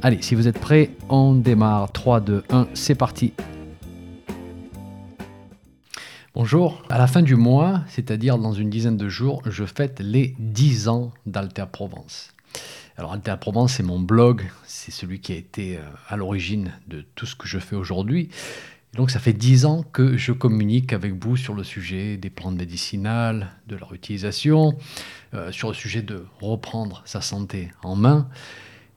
Allez, si vous êtes prêts, on démarre. 3, 2, 1, c'est parti. Bonjour, à la fin du mois, c'est-à-dire dans une dizaine de jours, je fête les 10 ans d'Alter Provence. Alors Alter Provence, c'est mon blog, c'est celui qui a été euh, à l'origine de tout ce que je fais aujourd'hui. Donc ça fait 10 ans que je communique avec vous sur le sujet des plantes médicinales, de leur utilisation, euh, sur le sujet de reprendre sa santé en main.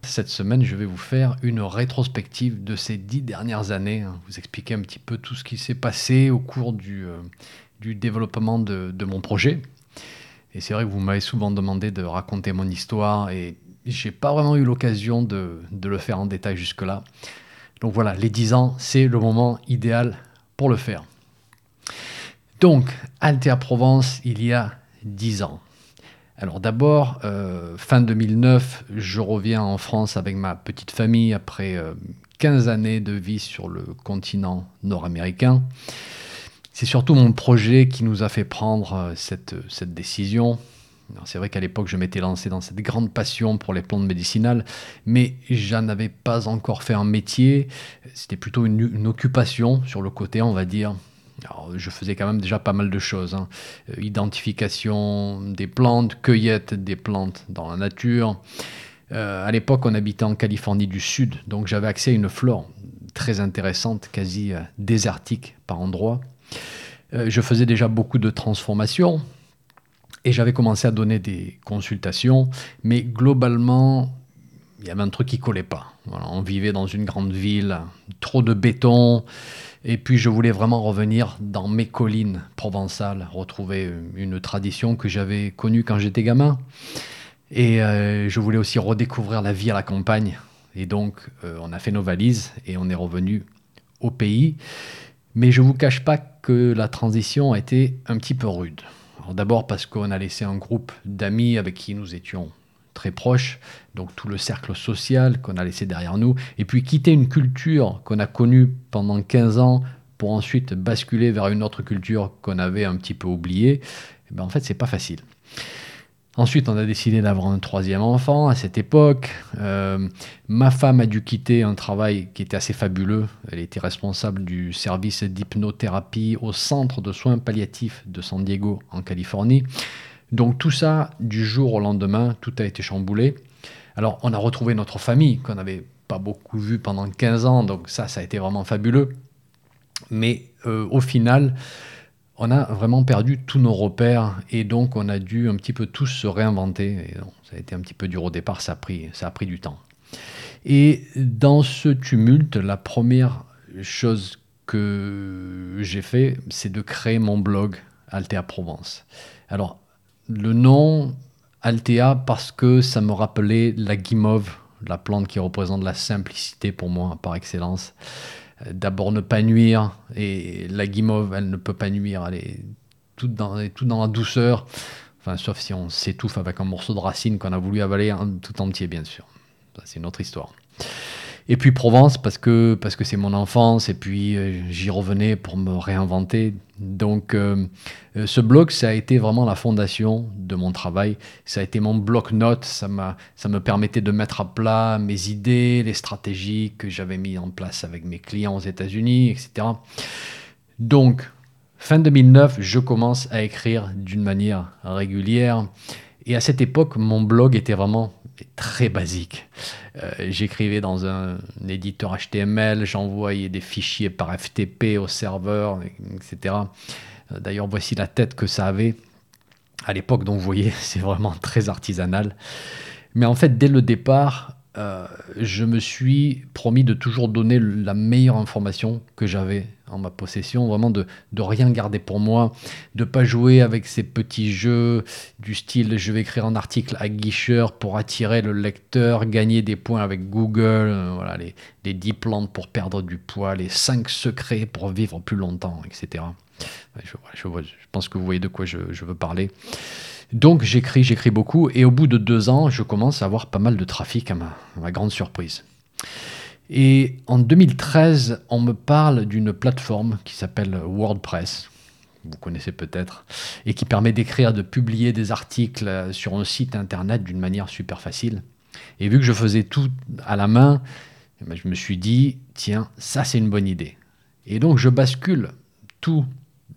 Cette semaine, je vais vous faire une rétrospective de ces dix dernières années, hein. vous expliquer un petit peu tout ce qui s'est passé au cours du, euh, développement de, mon projet. Et c'est vrai que vous m'avez souvent demandé de raconter mon histoire et j'ai pas vraiment eu l'occasion de, de, le faire en détail jusque-là. Donc voilà, les dix ans, c'est le moment idéal pour le faire. Donc, Altea Provence, il y a dix ans. Alors d'abord, euh, fin 2009, je reviens en France avec ma petite famille après 15 euh, années de vie sur le continent nord-américain. C'est surtout mon projet qui nous a fait prendre euh, cette, décision. C'est vrai qu'à l'époque, je m'étais lancé dans cette grande passion pour les plantes médicinales, mais j'en avais pas encore fait un métier. C'était plutôt une occupation sur le côté, on va dire je faisais quand même déjà pas mal de choses. Hein. Euh, identification des plantes, cueillette des plantes dans la nature. Euh, à l'époque, on habitait en Californie du Sud, donc j'avais accès à une flore très intéressante, quasi euh, désertique par endroits. je faisais déjà beaucoup de transformations et j'avais commencé à donner des consultations, mais globalement, il y avait un truc qui collait pas. on vivait dans une grande ville, trop de béton, et puis je voulais vraiment revenir dans mes collines provençales, retrouver une tradition que j'avais connue quand j'étais gamin. Et euh, je voulais aussi redécouvrir la vie à la campagne. Et donc euh, on a fait nos valises et on est revenu au pays. Mais je ne vous cache pas que la transition a été un petit peu rude. D'abord parce qu'on a laissé un groupe d'amis avec qui nous étions très proche, donc tout le cercle social qu'on a laissé derrière nous, et puis quitter une culture qu'on a connue pendant 15 ans pour ensuite basculer vers une autre culture qu'on avait un petit peu oubliée, eh ben en fait c'est pas facile. Ensuite, on a décidé d'avoir un troisième enfant à cette époque. Euh, ma femme a dû quitter un travail qui était assez fabuleux. Elle était responsable du service d'hypnothérapie au centre de soins palliatifs de San Diego en Californie. Donc tout ça, du jour au lendemain, tout a été chamboulé. Alors on a retrouvé notre famille qu'on n'avait pas beaucoup vue pendant 15 ans, donc ça, ça a été vraiment fabuleux. Mais euh, au final, on a vraiment perdu tous nos repères et donc on a dû un petit peu tous se réinventer. ça a été un petit peu dur au départ, ça a pris, ça a pris du temps. Et dans ce tumulte, la première chose que j'ai fait, c'est de créer mon blog Altea Provence. Alors, le nom Altea parce que ça me rappelait la guimauve, la plante qui représente la simplicité pour moi par excellence. Euh, d'abord ne pas nuire, et la guimauve, elle ne peut pas nuire, elle est toute dans, dans la douceur, enfin, sauf si on s'étouffe avec un morceau de racine qu'on a voulu avaler tout entier, bien sûr. c'est une autre histoire. Et puis Provence, parce que parce que c'est mon enfance, et puis euh, j'y revenais pour me réinventer. Donc euh, euh, ce blog, ça a été vraiment la fondation de mon travail. Ça a été mon bloc-notes. Ça, ça me permettait de mettre à plat mes idées, les stratégies que j'avais mis en place avec mes clients aux États-Unis, etc. Donc, fin 2009, je commence à écrire d'une manière régulière. Et à cette époque, mon blog était vraiment très basique. Euh, j'écrivais dans un, éditeur HTML, j'envoyais des fichiers par FTP au serveur, etc. Euh, d'ailleurs, voici la tête que ça avait à l'époque. Donc, vous voyez, c'est vraiment très artisanal. Mais en fait, dès le départ, euh, je me suis promis de toujours donner la meilleure information que j'avais en ma possession, vraiment de, de rien garder pour moi, de pas jouer avec ces petits jeux du style je vais écrire un article à guicheur pour attirer le lecteur, gagner des points avec Google, euh, voilà, les, les 10 plantes pour perdre du poids, les 5 secrets pour vivre plus longtemps, etc. Je, pense que vous voyez de quoi je, veux parler. Donc j'écris, j'écris beaucoup, et au bout de deux ans, je commence à avoir pas mal de trafic à ma, grande surprise. Et en 2013, on me parle d'une plateforme qui s'appelle WordPress, vous connaissez peut-être, et qui permet d'écrire, de publier des articles sur un site internet d'une manière super facile. Et vu que je faisais tout à la main, eh ben, je me suis dit, tiens, ça c'est une bonne idée. Et donc je bascule tout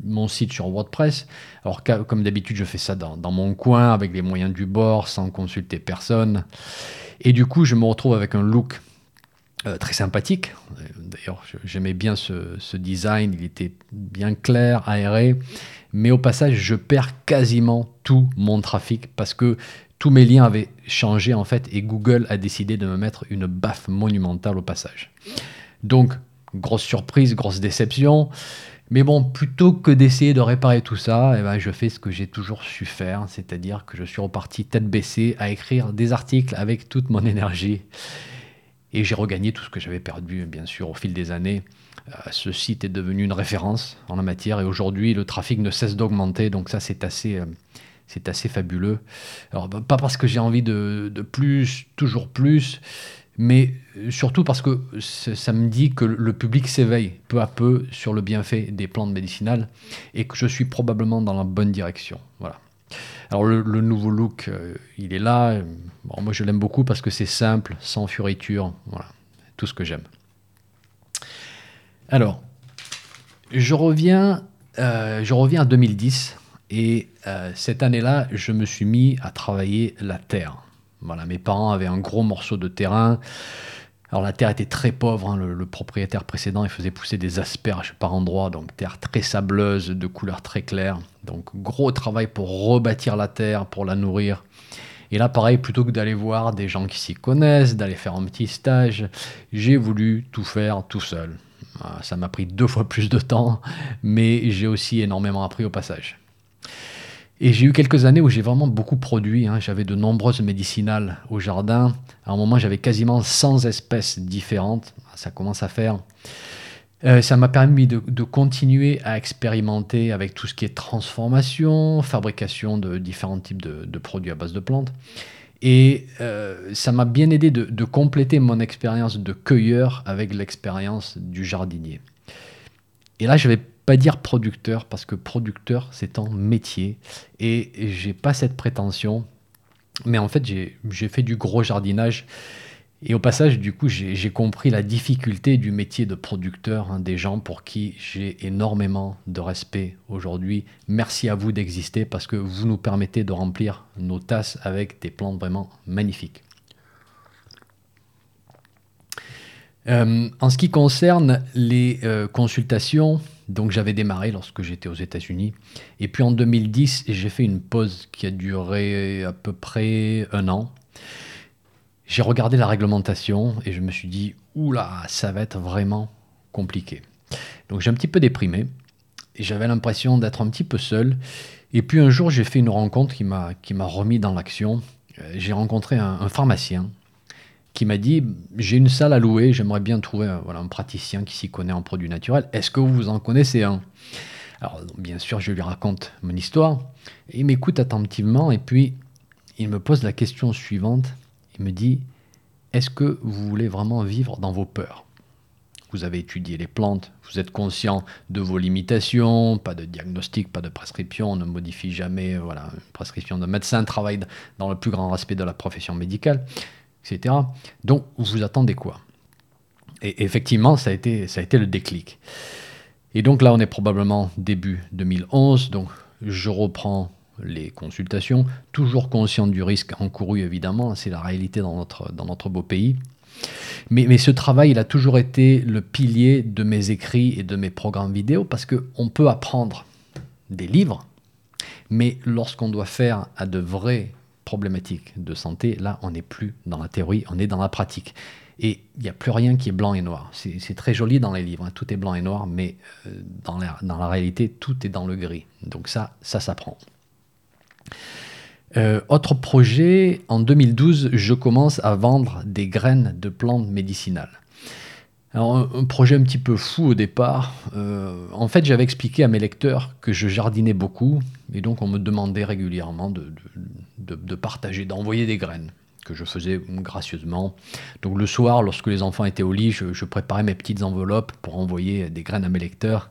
mon site sur WordPress. Alors comme d'habitude, je fais ça dans, mon coin avec les moyens du bord, sans consulter personne. Et du coup, je me retrouve avec un look euh, très sympathique. D'ailleurs, j'aimais bien ce, design, il était bien clair, aéré. Mais au passage, je perds quasiment tout mon trafic parce que tous mes liens avaient changé en fait et Google a décidé de me mettre une baffe monumentale au passage. Donc, grosse surprise, grosse déception. Mais bon, plutôt que d'essayer de réparer tout ça, eh ben, je fais ce que j'ai toujours su faire, c'est-à-dire que je suis reparti tête baissée à écrire des articles avec toute mon énergie. Et j'ai regagné tout ce que j'avais perdu, bien sûr, au fil des années. Euh, ce site est devenu une référence en la matière et aujourd'hui, le trafic ne cesse d'augmenter, donc ça, c'est assez, euh, c'est assez fabuleux. Alors, pas parce que j'ai envie de plus, toujours plus, mais euh, surtout parce que ça me dit que le public s'éveille peu à peu sur le bienfait des plantes médicinales et que je suis probablement dans la bonne direction. Voilà. Alors le, nouveau look, euh, il est là. moi je l'aime beaucoup parce que c'est simple, sans furiture. Voilà, tout ce que j'aime. Alors, je reviens, euh, je reviens à 2010 et cette année-là, je me suis mis à travailler la terre. Mes parents avaient un gros morceau de terrain. Alors la terre était très pauvre, hein. le, propriétaire précédent il faisait pousser des asperges par endroits, donc terre très sableuse, de couleur très claire. Donc gros travail pour rebâtir la terre, pour la nourrir. Et là pareil, plutôt que d'aller voir des gens qui s'y connaissent, d'aller faire un petit stage, j'ai voulu tout faire tout seul. Ça m'a pris deux fois plus de temps, mais j'ai aussi énormément appris au passage. Et j'ai eu quelques années où j'ai vraiment beaucoup produit. Hein. J'avais de nombreuses médicinales au jardin. À un moment, j'avais quasiment 100 espèces différentes. Ça commence à faire. Euh, ça m'a permis de, continuer à expérimenter avec tout ce qui est transformation, fabrication de différents types de, produits à base de plantes. Et euh, ça m'a bien aidé de, de compléter mon expérience de cueilleur avec l'expérience du jardinier. Et là, je vais pas dire producteur parce que producteur c'est un métier et j'ai pas cette prétention. Mais en fait, j'ai fait du gros jardinage. Et au passage, du coup, j'ai compris la difficulté du métier de producteur, hein, des gens pour qui j'ai énormément de respect aujourd'hui. Merci à vous d'exister parce que vous nous permettez de remplir nos tasses avec des plantes vraiment magnifiques. Euh, en ce qui concerne les euh, consultations, donc j'avais démarré lorsque j'étais aux États-Unis. Et puis en 2010, j'ai fait une pause qui a duré à peu près un an. J'ai regardé la réglementation et je me suis dit, oula, ça va être vraiment compliqué. Donc j'ai un petit peu déprimé et j'avais l'impression d'être un petit peu seul. Et puis un jour, j'ai fait une rencontre qui m'a remis dans l'action. Euh, j'ai rencontré un pharmacien qui m'a dit j'ai une salle à louer, j'aimerais bien trouver un, voilà, un praticien qui s'y connaît en produits naturels. Est-ce que vous en connaissez un? Alors bien sûr, je lui raconte mon histoire. il m'écoute attentivement et puis il me pose la question suivante. Il me dit est-ce que vous voulez vraiment vivre dans vos peurs? Vous avez étudié les plantes, vous êtes conscient de vos limitations, pas de diagnostic, pas de prescription, on ne modifie jamais voilà, une prescription de médecin, travaille dans le plus grand respect de la profession médicale Donc, vous attendez quoi Et effectivement, ça a, été, ça a été le déclic. Et donc là, on est probablement début 2011, donc je reprends les consultations, toujours conscient du risque encouru évidemment, c'est la réalité dans notre, dans notre beau pays. Mais, mais, ce travail, il a toujours été le pilier de mes écrits et de mes programmes vidéo parce qu'on peut apprendre des livres, mais lorsqu'on doit faire à de vraies problématiques de santé, là, on n'est plus dans la théorie, on est dans la pratique. Et il n'y a plus rien qui est blanc et noir. C'est très joli dans les livres, hein. tout est blanc et noir, mais euh, dans, la, réalité, tout est dans le gris. Donc ça, ça s'apprend. Euh, autre projet, en 2012, je commence à vendre des graines de plantes médicinales. Un, projet un petit peu fou au départ. Euh, en fait, j'avais expliqué à mes lecteurs que je jardinais beaucoup, et donc on me demandait régulièrement de, partager, d'envoyer des graines que je faisais gracieusement. Donc le soir, lorsque les enfants étaient au lit, je, préparais mes petites enveloppes pour envoyer des graines à mes lecteurs.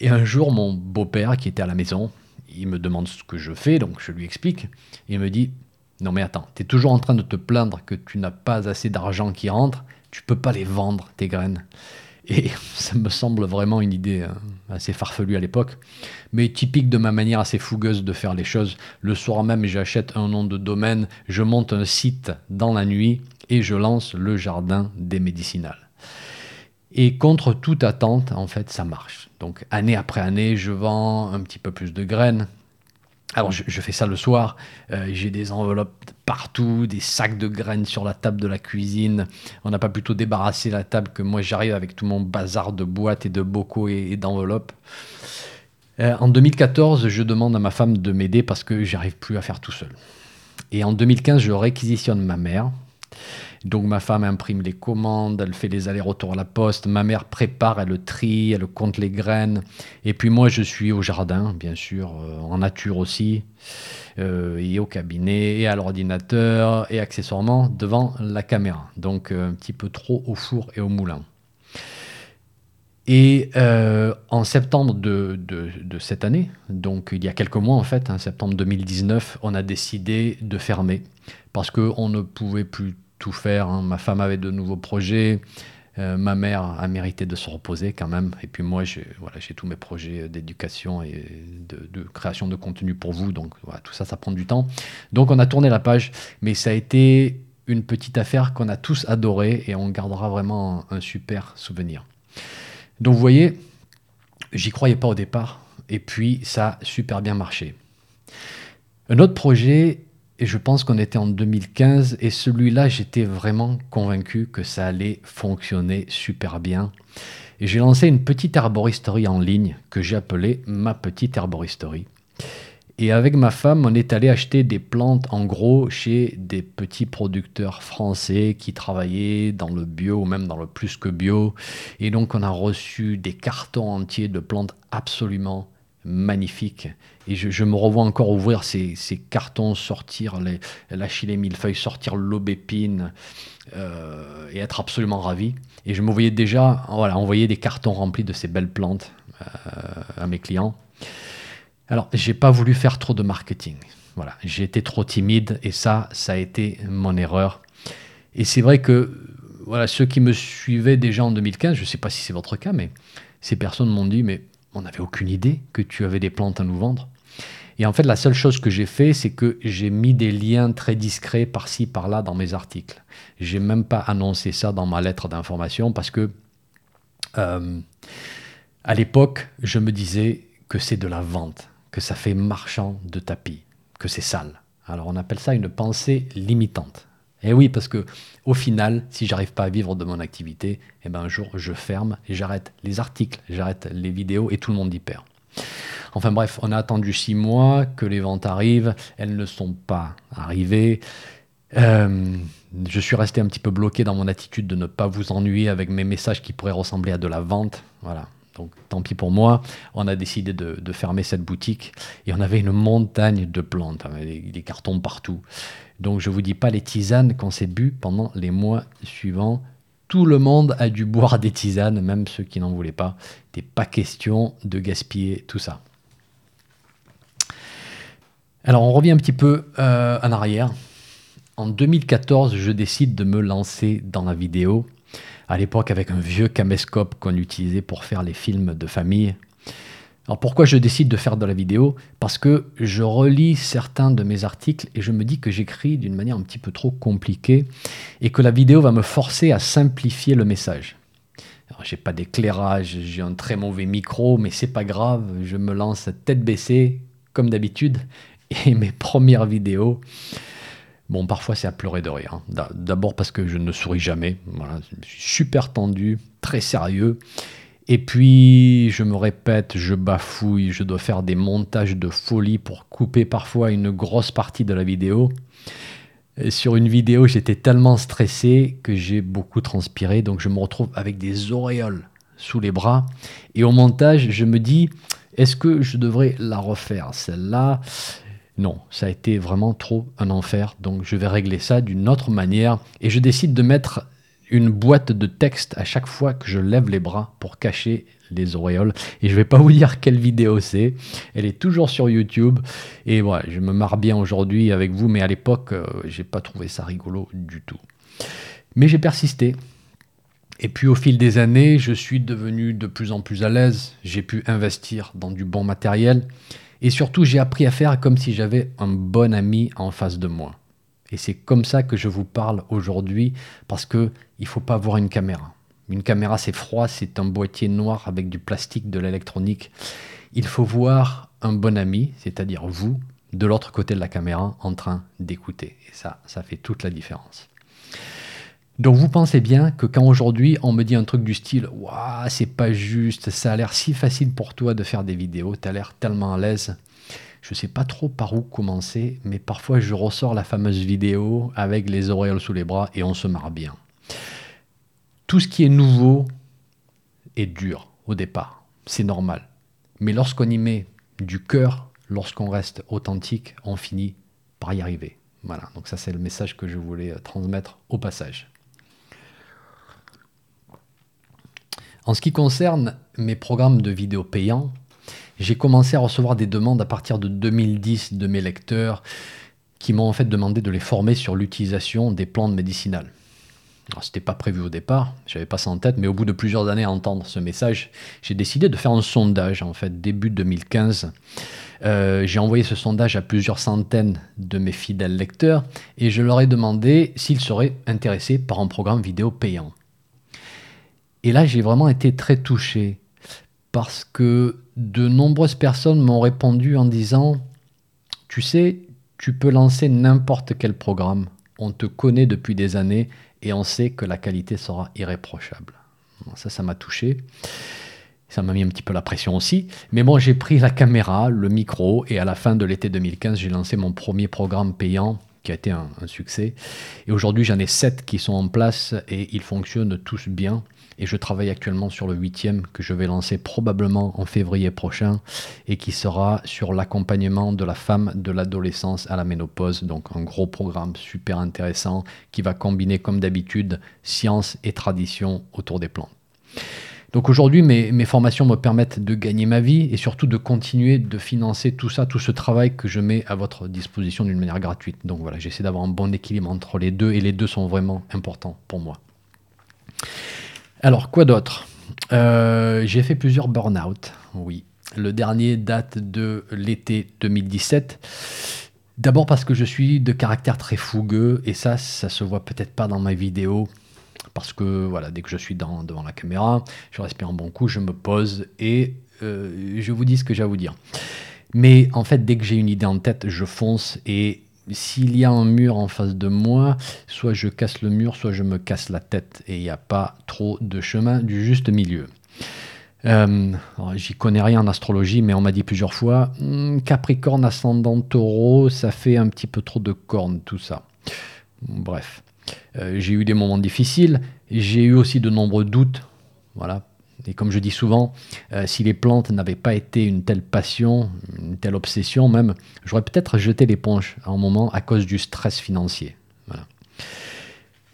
Et un jour, mon beau-père, qui était à la maison, il me demande ce que je fais, donc je lui explique. il me dit, non mais attends, tu es toujours en train de te plaindre que tu n'as pas assez d'argent qui rentre, tu peux pas les vendre, tes graines. Et ça me semble vraiment une idée hein, assez farfelue à l'époque, mais typique de ma manière assez fougueuse de faire les choses. Le soir même, j'achète un nom de domaine, je monte un site dans la nuit et je lance le jardin des médicinales. Et contre toute attente, en fait, ça marche. Donc année après année, je vends un petit peu plus de graines, alors je, fais ça le soir, euh, j'ai des enveloppes partout, des sacs de graines sur la table de la cuisine. On n'a pas plutôt débarrassé la table que moi j'arrive avec tout mon bazar de boîtes et de bocaux et, d'enveloppes. Euh, en 2014, je demande à ma femme de m'aider parce que j'arrive plus à faire tout seul. Et en 2015, je réquisitionne ma mère donc ma femme imprime les commandes, elle fait les allers-retours à la poste, ma mère prépare, elle trie, elle compte les graines. Et puis moi je suis au jardin, bien sûr, euh, en nature aussi, euh, et au cabinet, et à l'ordinateur, et accessoirement devant la caméra. Donc euh, un petit peu trop au four et au moulin. Et en septembre de, cette année, donc il y a quelques mois en fait, en septembre 2019, on a décidé de fermer parce qu'on ne pouvait plus tout faire. Hein. Ma femme avait de nouveaux projets. Euh, ma mère a mérité de se reposer quand même. Et puis moi, j'ai tous mes projets d'éducation et de, création de contenu pour vous. Donc voilà, tout ça, ça prend du temps. Donc on a tourné la page, mais ça a été une petite affaire qu'on a tous adoré et on gardera vraiment un super souvenir. Donc vous voyez, j'y croyais pas au départ. Et puis ça a super bien marché. Un autre projet et je pense qu'on était en 2015 et celui-là, j'étais vraiment convaincu que ça allait fonctionner super bien. Et j'ai lancé une petite herboristerie en ligne que j'ai appelée ma petite herboristerie. Et avec ma femme, on est allé acheter des plantes en gros chez des petits producteurs français qui travaillaient dans le bio ou même dans le plus que bio. Et donc on a reçu des cartons entiers de plantes absolument magnifique. Et je, me revois encore ouvrir ces, cartons, sortir les, l'achillée millefeuille, sortir l'aubépine euh, et être absolument ravi. Et je me voyais déjà voilà, envoyer des cartons remplis de ces belles plantes euh, à mes clients. Alors, j'ai pas voulu faire trop de marketing. Voilà, j'ai été trop timide et ça, ça a été mon erreur. Et c'est vrai que voilà, ceux qui me suivaient déjà en 2015, je ne sais pas si c'est votre cas, mais ces personnes m'ont dit, mais on n'avait aucune idée que tu avais des plantes à nous vendre. Et en fait, la seule chose que j'ai fait, c'est que j'ai mis des liens très discrets par-ci, par-là dans mes articles. J'ai même pas annoncé ça dans ma lettre d'information parce que euh, à l'époque, je me disais que c'est de la vente, que ça fait marchand de tapis, que c'est sale. Alors on appelle ça une pensée limitante. Et oui, parce que au final, si j'arrive pas à vivre de mon activité, eh ben un jour je ferme et j'arrête les articles, j'arrête les vidéos et tout le monde y perd. Enfin bref, on a attendu six mois que les ventes arrivent, elles ne sont pas arrivées. Euh, je suis resté un petit peu bloqué dans mon attitude de ne pas vous ennuyer avec mes messages qui pourraient ressembler à de la vente. Voilà. Donc tant pis pour moi, on a décidé de, fermer cette boutique et on avait une montagne de plantes, hein, des cartons partout. Donc je vous dis pas les tisanes qu'on s'est bu pendant les mois suivants. Tout le monde a dû boire des tisanes, même ceux qui n'en voulaient pas. N'était pas question de gaspiller tout ça. Alors on revient un petit peu euh, en arrière. En 2014, je décide de me lancer dans la vidéo. À l'époque, avec un vieux caméscope qu'on utilisait pour faire les films de famille. Alors pourquoi je décide de faire de la vidéo? Parce que je relis certains de mes articles et je me dis que j'écris d'une manière un petit peu trop compliquée et que la vidéo va me forcer à simplifier le message. Alors j'ai pas d'éclairage, j'ai un très mauvais micro, mais c'est pas grave, je me lance tête baissée comme d'habitude Et mes premières vidéos, bon, parfois c'est à pleurer de rire. Hein. D'abord parce que je ne souris jamais. Je suis super tendu, très sérieux. Et puis, je me répète, je bafouille, je dois faire des montages de folie pour couper parfois une grosse partie de la vidéo. sur une vidéo, j'étais tellement stressé que j'ai beaucoup transpiré, donc je me retrouve avec des auréoles sous les bras. Et au montage, je me dis, est-ce que je devrais la refaire Celle-là, non, ça a été vraiment trop un enfer, donc je vais régler ça d'une autre manière. Et je décide de mettre une boîte de texte à chaque fois que je lève les bras pour cacher les auréoles. Et je ne vais pas vous dire quelle vidéo c'est. Elle est toujours sur YouTube. Et voilà, je me marre bien aujourd'hui avec vous, mais à l'époque, je euh, j'ai pas trouvé ça rigolo du tout. Mais j'ai persisté. Et puis au fil des années, je suis devenu de plus en plus à l'aise. J'ai pu investir dans du bon matériel. Et surtout, j'ai appris à faire comme si j'avais un bon ami en face de moi. Et c'est comme ça que je vous parle aujourd'hui, parce qu'il ne faut pas voir une caméra. Une caméra, c'est froid, c'est un boîtier noir avec du plastique, de l'électronique. Il faut voir un bon ami, c'est-à-dire vous, de l'autre côté de la caméra, en train d'écouter. Et ça, ça fait toute la différence. Donc vous pensez bien que quand aujourd'hui on me dit un truc du style Waouh, c'est pas juste, ça a l'air si facile pour toi de faire des vidéos, tu as l'air tellement à l'aise. Je sais pas trop par où commencer, mais parfois je ressors la fameuse vidéo avec les auréoles sous les bras et on se marre bien. Tout ce qui est nouveau est dur au départ, c'est normal. Mais lorsqu'on y met du cœur, lorsqu'on reste authentique, on finit par y arriver. Voilà, donc ça c'est le message que je voulais euh, transmettre au passage. En ce qui concerne mes programmes de vidéos payants, j'ai commencé à recevoir des demandes à partir de 2010 de mes lecteurs qui m'ont en fait demandé de les former sur l'utilisation des plantes médicinales. Ce n'était pas prévu au départ, j'avais pas ça en tête, mais au bout de plusieurs années à entendre ce message, j'ai décidé de faire un sondage en fait début 2015. Euh, j'ai envoyé ce sondage à plusieurs centaines de mes fidèles lecteurs et je leur ai demandé s'ils seraient intéressés par un programme vidéo payant. Et là, j'ai vraiment été très touché parce que de nombreuses personnes m'ont répondu en disant, tu sais, tu peux lancer n'importe quel programme, on te connaît depuis des années et on sait que la qualité sera irréprochable. Ça, ça m'a touché. Ça m'a mis un petit peu la pression aussi. Mais bon, j'ai pris la caméra, le micro, et à la fin de l'été 2015, j'ai lancé mon premier programme payant qui a été un, succès. Et aujourd'hui, j'en ai sept qui sont en place et ils fonctionnent tous bien et je travaille actuellement sur le huitième que je vais lancer probablement en février prochain et qui sera sur l'accompagnement de la femme de l'adolescence à la ménopause. Donc un gros programme super intéressant qui va combiner comme d'habitude science et tradition autour des plantes. Donc aujourd'hui, mes, formations me permettent de gagner ma vie et surtout de continuer de financer tout ça, tout ce travail que je mets à votre disposition d'une manière gratuite. Donc voilà, j'essaie d'avoir un bon équilibre entre les deux et les deux sont vraiment importants pour moi. Alors, quoi d'autre? Euh, J'ai fait plusieurs burn-out, oui. Le dernier date de l'été 2017. D'abord parce que je suis de caractère très fougueux et ça, ça se voit peut-être pas dans ma vidéo parce que voilà, dès que je suis devant la caméra, je respire un bon coup, je me pose et euh, je vous dis ce que j'ai à vous dire. Mais en fait, dès que j'ai une idée en tête, je fonce et s'il y a un mur en face de moi, soit je casse le mur, soit je me casse la tête. Et il n'y a pas trop de chemin du juste milieu. Euh, J'y connais rien en astrologie, mais on m'a dit plusieurs fois hmm, Capricorne ascendant taureau, ça fait un petit peu trop de cornes, tout ça. Bref, euh, j'ai eu des moments difficiles, j'ai eu aussi de nombreux doutes. Voilà, et comme je dis souvent, euh, si les plantes n'avaient pas été une telle passion, une telle obsession même, j'aurais peut-être jeté l'éponge à un moment à cause du stress financier.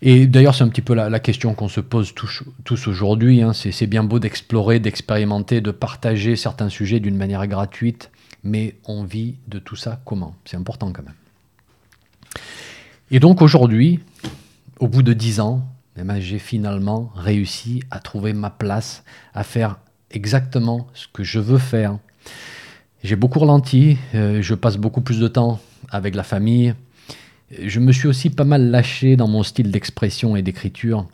Et d'ailleurs, c'est un petit peu la, question qu'on se pose tous, aujourd'hui. Hein. C'est bien beau d'explorer, d'expérimenter, de partager certains sujets d'une manière gratuite, mais on vit de tout ça comment? C'est important quand même. Et donc aujourd'hui, au bout de dix ans, eh ben, j'ai finalement réussi à trouver ma place, à faire exactement ce que je veux faire. J'ai beaucoup ralenti, euh, je passe beaucoup plus de temps avec la famille. Je me suis aussi pas mal lâché dans mon style d'expression et d'écriture.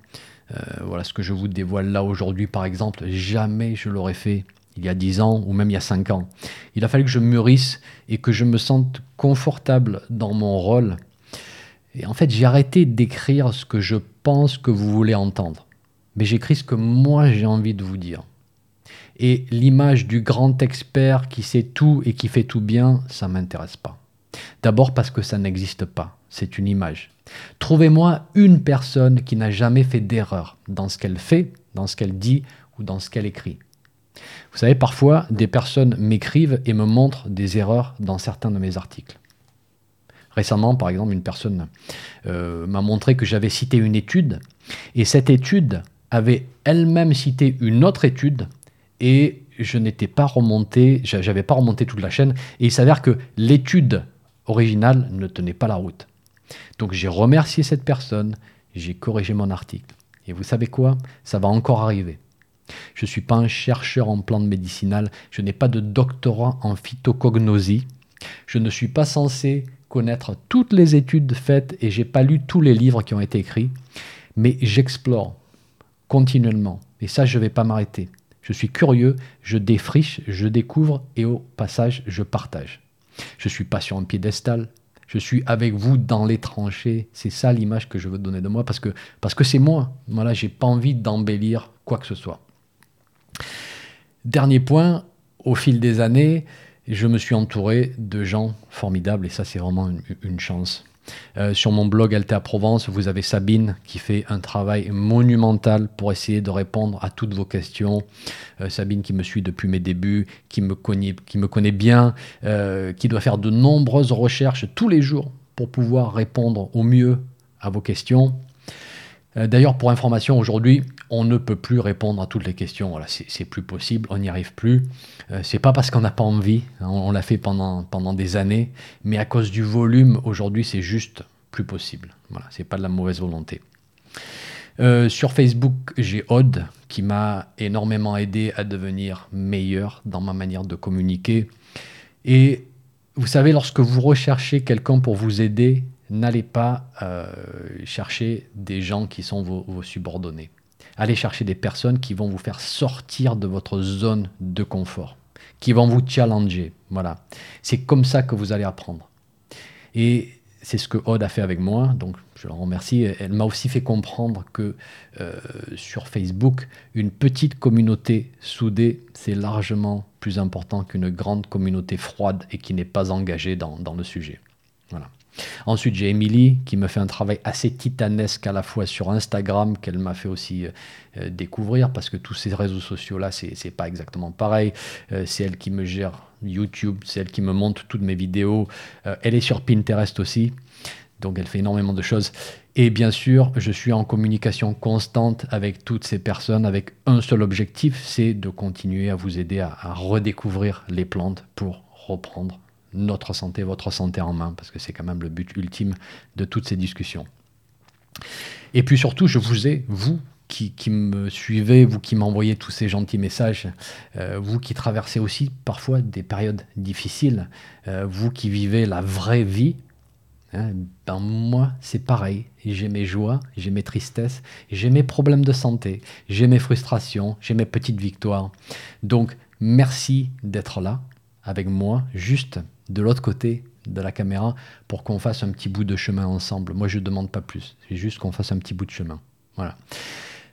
Euh, voilà ce que je vous dévoile là aujourd'hui, par exemple. Jamais je l'aurais fait il y a 10 ans ou même il y a 5 ans. Il a fallu que je mûrisse et que je me sente confortable dans mon rôle. Et en fait, j'ai arrêté d'écrire ce que je pense que vous voulez entendre. Mais j'écris ce que moi j'ai envie de vous dire. Et l'image du grand expert qui sait tout et qui fait tout bien, ça ne m'intéresse pas. D'abord parce que ça n'existe pas, c'est une image. Trouvez-moi une personne qui n'a jamais fait d'erreur dans ce qu'elle fait, dans ce qu'elle dit ou dans ce qu'elle écrit. Vous savez, parfois, des personnes m'écrivent et me montrent des erreurs dans certains de mes articles. Récemment, par exemple, une personne euh, m'a montré que j'avais cité une étude, et cette étude avait elle-même cité une autre étude, et je n'étais pas remonté, j'avais pas remonté toute la chaîne, et il s'avère que l'étude originale ne tenait pas la route. Donc j'ai remercié cette personne, j'ai corrigé mon article. Et vous savez quoi? Ça va encore arriver. Je ne suis pas un chercheur en plantes médicinales, je n'ai pas de doctorat en phytocognosie, je ne suis pas censé connaître toutes les études faites et j'ai pas lu tous les livres qui ont été écrits, mais j'explore continuellement et ça je ne vais pas m'arrêter. Je suis curieux, je défriche, je découvre et au passage je partage. Je suis pas sur un piédestal, je suis avec vous dans les tranchées. C'est ça l'image que je veux donner de moi parce que parce que c'est moi. Voilà, j'ai pas envie d'embellir quoi que ce soit. Dernier point, au fil des années, je me suis entouré de gens formidables et ça c'est vraiment une, chance. Euh, sur mon blog Altea Provence, vous avez Sabine qui fait un travail monumental pour essayer de répondre à toutes vos questions. Euh, Sabine qui me suit depuis mes débuts, qui me connaît, bien, euh, qui doit faire de nombreuses recherches tous les jours pour pouvoir répondre au mieux à vos questions. D'ailleurs, pour information, aujourd'hui, on ne peut plus répondre à toutes les questions. C'est plus possible, on n'y arrive plus. Euh, c'est pas parce qu'on n'a pas envie, hein, on, l'a fait pendant, pendant des années, mais à cause du volume, aujourd'hui, c'est juste plus possible. Voilà, c'est pas de la mauvaise volonté. Euh, sur Facebook, j'ai Odd qui m'a énormément aidé à devenir meilleur dans ma manière de communiquer. Et vous savez, lorsque vous recherchez quelqu'un pour vous aider, n'allez pas euh, chercher des gens qui sont vos subordonnés. Allez chercher des personnes qui vont vous faire sortir de votre zone de confort, qui vont vous challenger. Voilà. C'est comme ça que vous allez apprendre. Et c'est ce que Aude a fait avec moi, donc je la remercie. Elle m'a aussi fait comprendre que euh, sur Facebook, une petite communauté soudée, c'est largement plus important qu'une grande communauté froide et qui n'est pas engagée dans, dans le sujet. Voilà. Ensuite, j'ai Emily qui me fait un travail assez titanesque à la fois sur Instagram, qu'elle m'a fait aussi euh, euh, découvrir, parce que tous ces réseaux sociaux-là, c'est, pas exactement pareil. Euh, c'est elle qui me gère YouTube, c'est elle qui me montre toutes mes vidéos. elle est sur Pinterest aussi, donc elle fait énormément de choses. Et bien sûr, je suis en communication constante avec toutes ces personnes avec un seul objectif, c'est de continuer à vous aider à redécouvrir les plantes pour reprendre notre santé, votre santé en main, parce que c'est quand même le but ultime de toutes ces discussions. Et puis surtout, je vous ai, vous qui, me suivez, vous qui m'envoyez tous ces gentils messages, euh, vous qui traversez aussi parfois des périodes difficiles, euh, vous qui vivez la vraie vie, hein, ben moi c'est pareil. J'ai mes joies, j'ai mes tristesses, j'ai mes problèmes de santé, j'ai mes frustrations, j'ai mes petites victoires. Donc merci d'être là avec moi, juste de l'autre côté de la caméra pour qu'on fasse un petit bout de chemin ensemble. Moi, je ne demande pas plus. C'est juste qu'on fasse un petit bout de chemin. Voilà.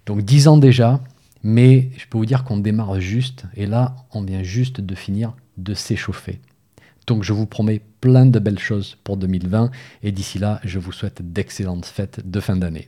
Donc, 10 ans déjà, mais je peux vous dire qu'on démarre juste. Et là, on vient juste de finir de s'échauffer. Donc, je vous promets plein de belles choses pour 2020. Et d'ici là, je vous souhaite d'excellentes fêtes de fin d'année.